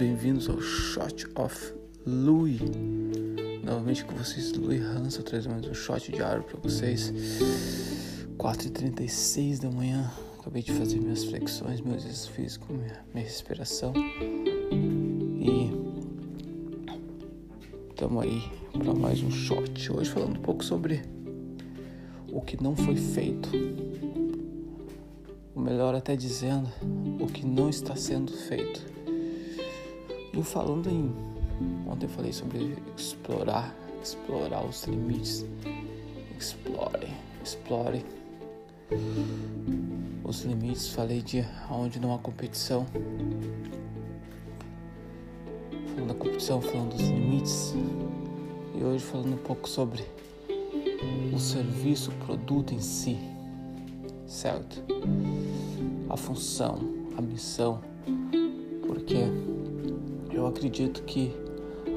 bem-vindos ao Shot of Louis. Novamente com vocês, Louis Hansa, trazendo mais um shot diário para vocês. 4h36 da manhã, acabei de fazer minhas flexões, meus exercícios físicos, minha, minha respiração. E estamos aí para mais um shot. Hoje falando um pouco sobre o que não foi feito. O melhor até dizendo o que não está sendo feito. E falando em. Ontem eu falei sobre explorar, explorar os limites. Explore, explore os limites. Falei de onde não há competição. Falando da competição, falando dos limites. E hoje falando um pouco sobre o serviço, o produto em si, certo? A função, a missão, porque eu acredito que,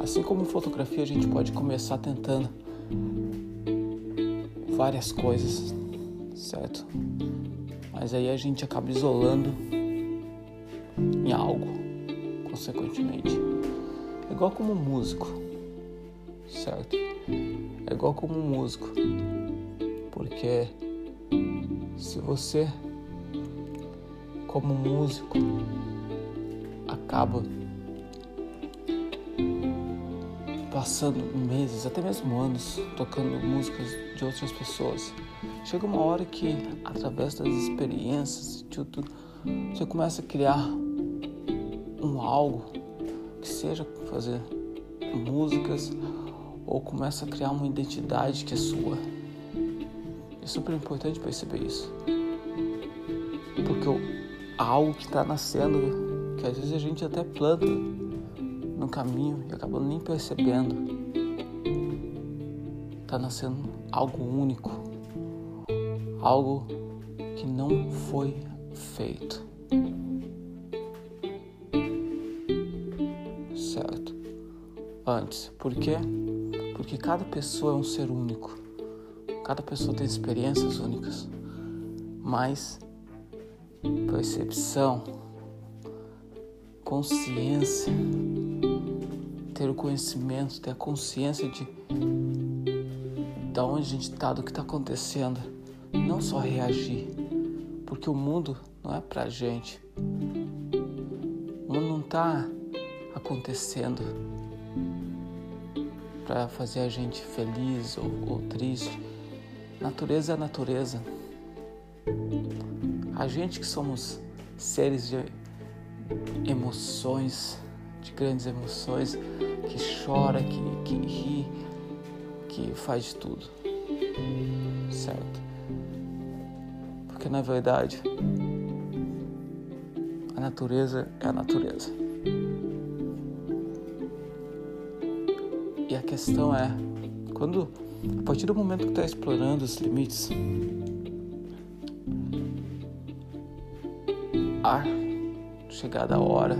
assim como fotografia, a gente pode começar tentando várias coisas, certo? Mas aí a gente acaba isolando em algo, consequentemente. É igual como músico, certo? É igual como músico, porque se você, como músico, acaba passando meses, até mesmo anos, tocando músicas de outras pessoas. Chega uma hora que, através das experiências de tudo, você começa a criar um algo que seja fazer músicas ou começa a criar uma identidade que é sua. É super importante perceber isso. Porque algo que está nascendo, que às vezes a gente até planta no caminho e acaba nem percebendo, está nascendo algo único, algo que não foi feito. Certo? Antes. Por quê? Porque cada pessoa é um ser único. Cada pessoa tem experiências únicas. Mas percepção, consciência, ter o conhecimento, ter a consciência de da onde a gente está, do que está acontecendo, não só reagir, porque o mundo não é pra gente. O mundo não está acontecendo para fazer a gente feliz ou, ou triste. Natureza é natureza. A gente que somos seres de emoções, de grandes emoções, que chora, que, que ri, que faz de tudo. Certo? Porque na verdade a natureza é a natureza. E a questão é, quando a partir do momento que está explorando os limites, a chegada a hora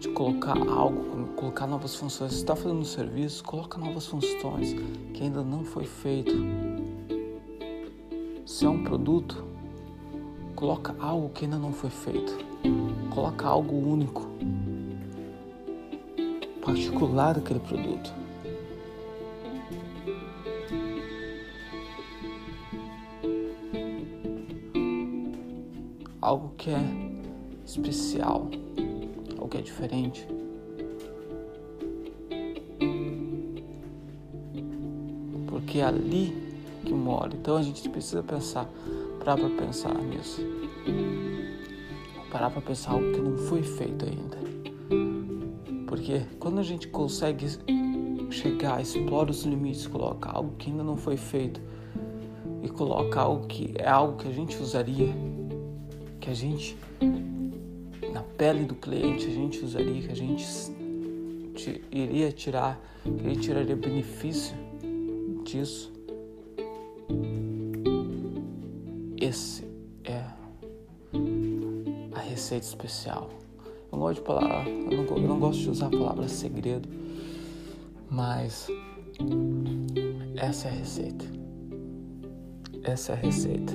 de colocar algo, colocar novas funções. Está fazendo um serviço, coloca novas funções que ainda não foi feito. Se é um produto, coloca algo que ainda não foi feito. Coloca algo único, particular daquele produto. algo que é especial, algo que é diferente. Porque é ali que mora. Então a gente precisa pensar, parar para pensar nisso. Parar para pensar algo que não foi feito ainda. Porque quando a gente consegue chegar, explora os limites, coloca algo que ainda não foi feito e coloca algo que é algo que a gente usaria que a gente, na pele do cliente, a gente usaria, que a gente iria tirar, que gente tiraria benefício disso. Esse é a receita especial. Eu não gosto de palavra, eu não, eu não gosto de usar a palavra segredo, mas essa é a receita. Essa é a receita.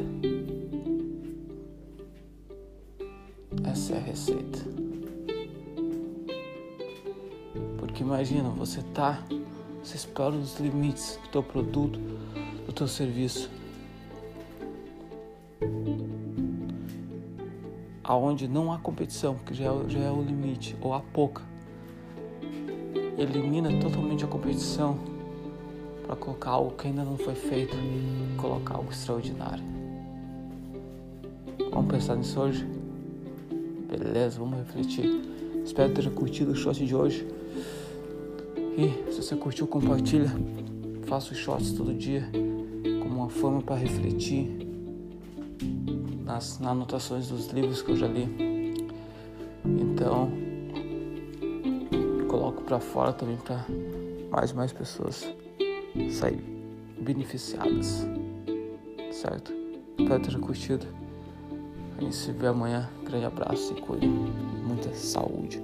Essa é a receita. Porque imagina, você tá, você explora os limites do teu produto, do teu serviço. Aonde não há competição, que já é, já é o limite, ou há pouca. Elimina totalmente a competição para colocar algo que ainda não foi feito, colocar algo extraordinário. Vamos pensar nisso hoje? Beleza, vamos refletir. Espero ter curtido o shot de hoje. E se você curtiu, compartilha. Faço shots todo dia como uma forma para refletir nas, nas anotações dos livros que eu já li. Então, coloco para fora também para mais e mais pessoas sair beneficiadas. Certo? Espero ter curtido. A gente se vê amanhã. Grande abraço e cuide. Muita saúde.